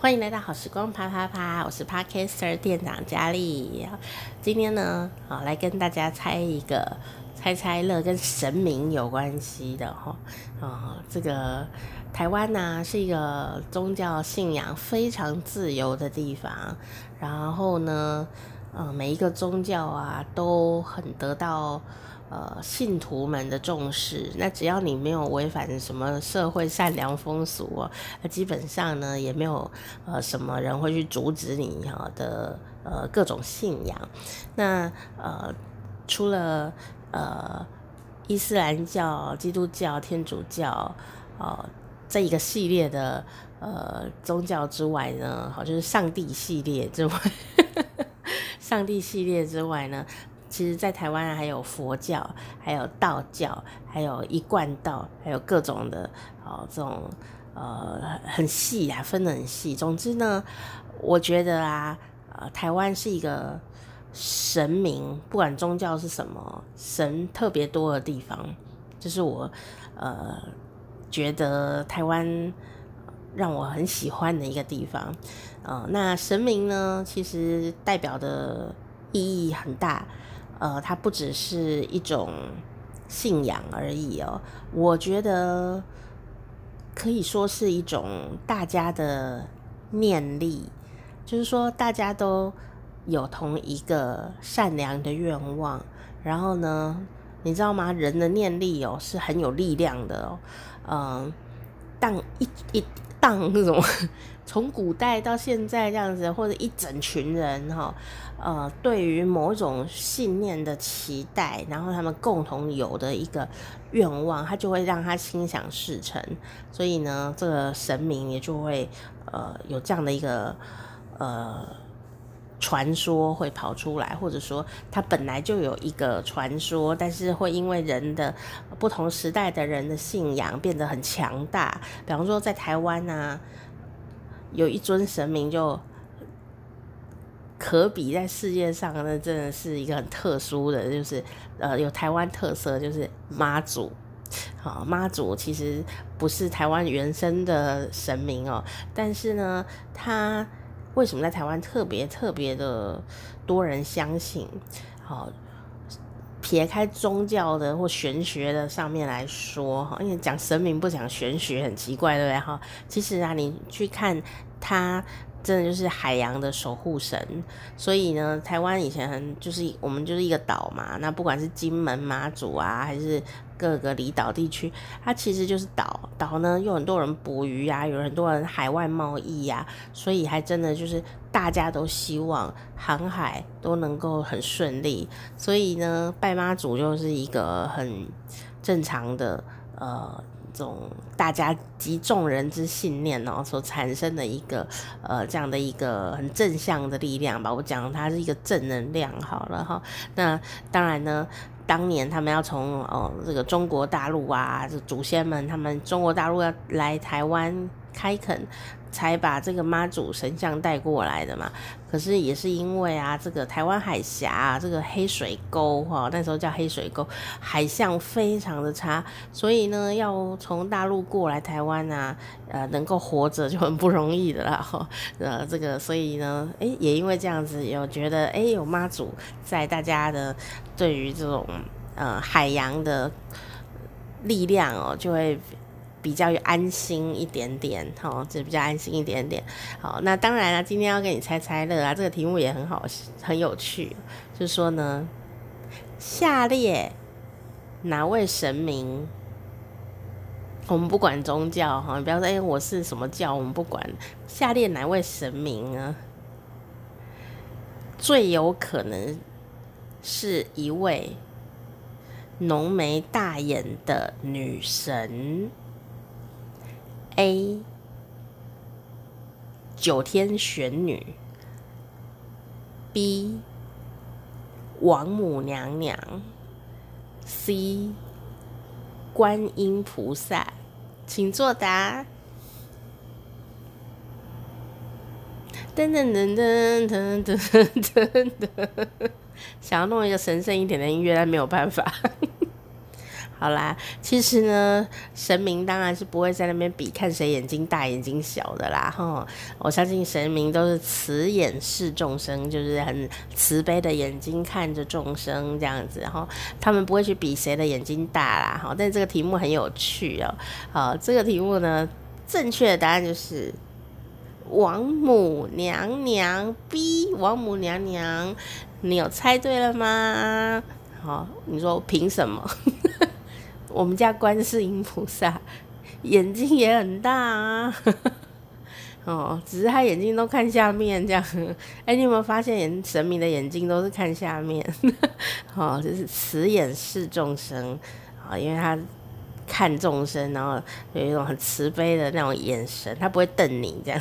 欢迎来到好时光啪啪啪，我是 Podcaster 店长佳丽。今天呢，好来跟大家猜一个猜猜乐，跟神明有关系的哈。啊，这个台湾呢是一个宗教信仰非常自由的地方，然后呢，呃，每一个宗教啊都很得到。呃，信徒们的重视，那只要你没有违反什么社会善良风俗哦，那基本上呢也没有呃什么人会去阻止你的呃各种信仰。那呃除了呃伊斯兰教、基督教、天主教呃这一个系列的呃宗教之外呢，好就是上帝系列之外，上帝系列之外呢。其实，在台湾还有佛教，还有道教，还有一贯道，还有各种的哦，这种呃很细啊，分得很细。总之呢，我觉得啊，呃，台湾是一个神明，不管宗教是什么，神特别多的地方，就是我呃觉得台湾让我很喜欢的一个地方。呃，那神明呢，其实代表的意义很大。呃，它不只是一种信仰而已哦，我觉得可以说是一种大家的念力，就是说大家都有同一个善良的愿望，然后呢，你知道吗？人的念力哦是很有力量的哦，嗯、当一一当那种。从古代到现在这样子，或者一整群人哈，呃，对于某种信念的期待，然后他们共同有的一个愿望，他就会让他心想事成。所以呢，这个神明也就会呃有这样的一个呃传说会跑出来，或者说他本来就有一个传说，但是会因为人的不同时代的人的信仰变得很强大。比方说在台湾啊。有一尊神明就可比在世界上，那真的是一个很特殊的，就是呃有台湾特色，就是妈祖。好，妈祖其实不是台湾原生的神明哦，但是呢，他为什么在台湾特别特别的多人相信？好。撇开宗教的或玄学的上面来说，哈，因为讲神明不讲玄学很奇怪，对不对？哈，其实啊，你去看他，真的就是海洋的守护神。所以呢，台湾以前很就是我们就是一个岛嘛，那不管是金门、马祖啊，还是各个离岛地区，它其实就是岛。岛呢，有很多人捕鱼啊，有很多人海外贸易呀，所以还真的就是。大家都希望航海都能够很顺利，所以呢，拜妈祖就是一个很正常的呃，这种大家集众人之信念哦所产生的一个呃这样的一个很正向的力量吧。我讲它是一个正能量好了哈。那当然呢，当年他们要从哦这个中国大陆啊，这祖先们他们中国大陆要来台湾开垦。才把这个妈祖神像带过来的嘛，可是也是因为啊，这个台湾海峡啊，这个黑水沟哈，那时候叫黑水沟，海象非常的差，所以呢，要从大陆过来台湾啊，呃，能够活着就很不容易的啦哈，呃，这个所以呢，诶，也因为这样子，有觉得诶，有妈祖在大家的对于这种呃海洋的力量哦，就会。比较安心一点点，哈，就比较安心一点点。好，那当然了，今天要给你猜猜乐啊，这个题目也很好，很有趣。就是说呢，下列哪位神明，我们不管宗教哈，你不要说哎，我是什么教，我们不管。下列哪位神明呢，最有可能是一位浓眉大眼的女神？A 九天玄女，B 王母娘娘，C 观音菩萨，请作答。噔噔噔噔噔噔噔噔，想要弄一个神圣一点的音乐，但没有办法。好啦，其实呢，神明当然是不会在那边比看谁眼睛大眼睛小的啦，哈！我相信神明都是慈眼视众生，就是很慈悲的眼睛看着众生这样子，哈，他们不会去比谁的眼睛大啦，哈！但这个题目很有趣哦，好，这个题目呢，正确的答案就是王母娘娘 B，王母娘娘，你有猜对了吗？好，你说凭什么？我们家观世音菩萨眼睛也很大啊，哦，只是他眼睛都看下面这样。哎，你有没有发现，神明的眼睛都是看下面？哦，就是慈眼视众生啊，因为他看众生，然后有一种很慈悲的那种眼神，他不会瞪你这样。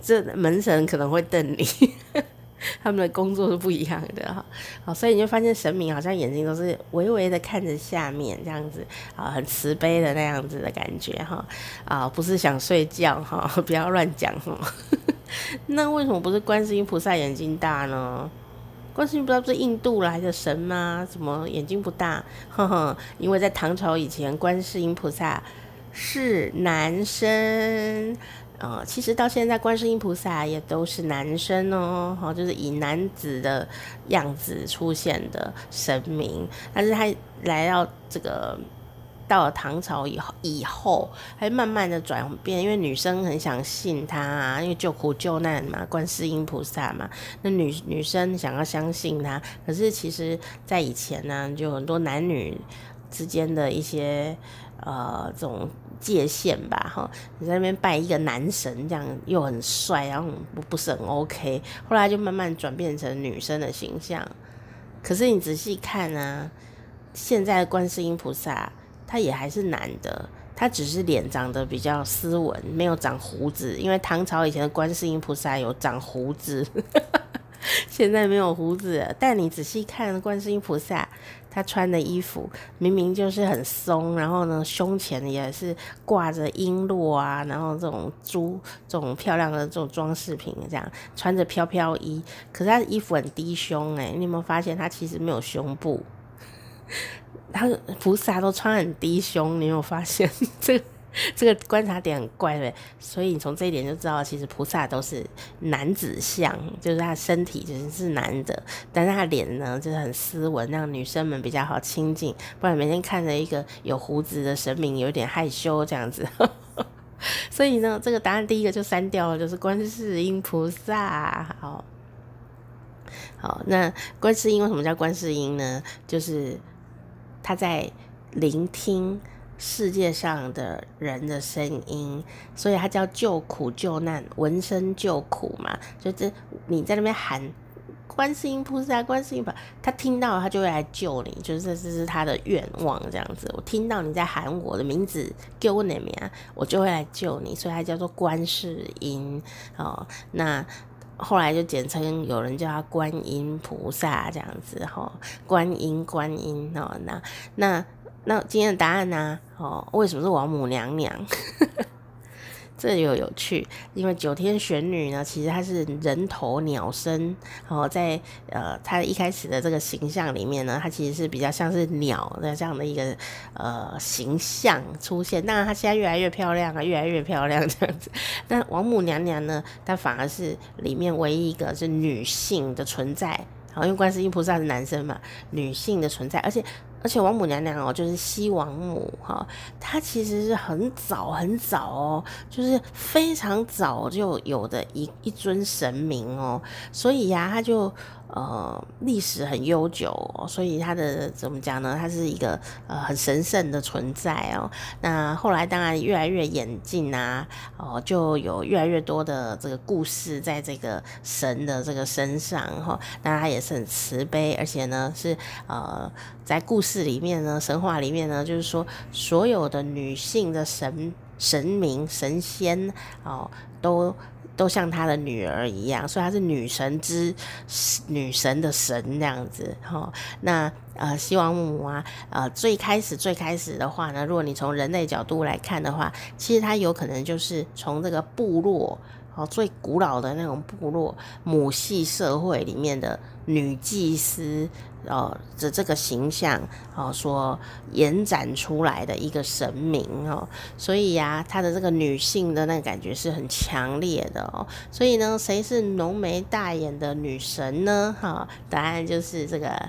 这门神可能会瞪你。他们的工作是不一样的哈，好，所以你就发现神明好像眼睛都是微微的看着下面这样子啊，很慈悲的那样子的感觉哈，啊，不是想睡觉哈，不要乱讲哈。那为什么不是观世音菩萨眼睛大呢？观世音菩萨不是印度来的神吗？怎么眼睛不大？呵呵，因为在唐朝以前，观世音菩萨是男生。呃，其实到现在，观世音菩萨也都是男生哦，就是以男子的样子出现的神明。但是他来到这个到了唐朝以后，以后还慢慢的转变，因为女生很想信他啊，因为救苦救难嘛，观世音菩萨嘛，那女女生想要相信他。可是其实，在以前呢，就很多男女之间的一些呃这种。界限吧，哈，你在那边拜一个男神，这样又很帅，然后不不是很 OK，后来就慢慢转变成女生的形象。可是你仔细看啊，现在的观世音菩萨他也还是男的，他只是脸长得比较斯文，没有长胡子，因为唐朝以前的观世音菩萨有长胡子。现在没有胡子，但你仔细看观世音菩萨，他穿的衣服明明就是很松，然后呢，胸前也是挂着璎珞啊，然后这种珠、这种漂亮的这种装饰品，这样穿着飘飘衣，可是他的衣服很低胸哎，你有没有发现他其实没有胸部？他菩萨都穿很低胸，你有没有发现 这？这个观察点很怪的，所以你从这一点就知道，其实菩萨都是男子相，就是他身体就是是男的，但是他脸呢就是很斯文，让女生们比较好亲近，不然每天看着一个有胡子的神明，有点害羞这样子。所以呢，这个答案第一个就删掉了，就是观世音菩萨。好，好，那观世音为什么叫观世音呢？就是他在聆听。世界上的人的声音，所以他叫救苦救难，闻声救苦嘛。就是你在那边喊观世音菩萨，观世音菩萨，他听到他就会来救你，就是这是他的愿望这样子。我听到你在喊我的名字，叫我哪名，我就会来救你，所以他叫做观世音哦。那后来就简称有人叫他观音菩萨这样子哈，观音观音哦，那那。那今天的答案呢、哦，为什么是王母娘娘？这又有趣，因为九天玄女呢，其实她是人头鸟身。哦，在呃，她一开始的这个形象里面呢，她其实是比较像是鸟的这样的一个呃形象出现。当然，她现在越来越漂亮啊，越来越漂亮这样子。但王母娘娘呢，她反而是里面唯一一个是女性的存在。好，因为观世音菩萨是男生嘛，女性的存在，而且。而且王母娘娘哦，就是西王母哈，她其实是很早很早哦，就是非常早就有的一一尊神明哦，所以呀，她就。呃，历史很悠久，哦，所以它的怎么讲呢？它是一个呃很神圣的存在哦。那后来当然越来越演进啊，哦，就有越来越多的这个故事在这个神的这个身上哈，哦。那他也是很慈悲，而且呢是呃在故事里面呢，神话里面呢，就是说所有的女性的神神明神仙哦都。都像他的女儿一样，所以他是女神之女神的神这样子哈。那呃，西王母啊，呃，最开始最开始的话呢，如果你从人类角度来看的话，其实他有可能就是从这个部落哦，最古老的那种部落母系社会里面的女祭司哦的这个形象哦，所延展出来的一个神明哦，所以呀，她的这个女性的那个感觉是很强烈的哦。所以呢，谁是浓眉大眼的女神呢？哈，答案就是这个。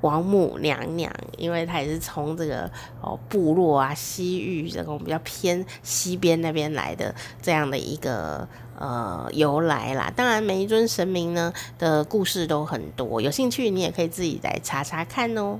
王母娘娘，因为她也是从这个哦部落啊西域这种比较偏西边那边来的这样的一个呃由来啦。当然，每一尊神明呢的故事都很多，有兴趣你也可以自己来查查看哦。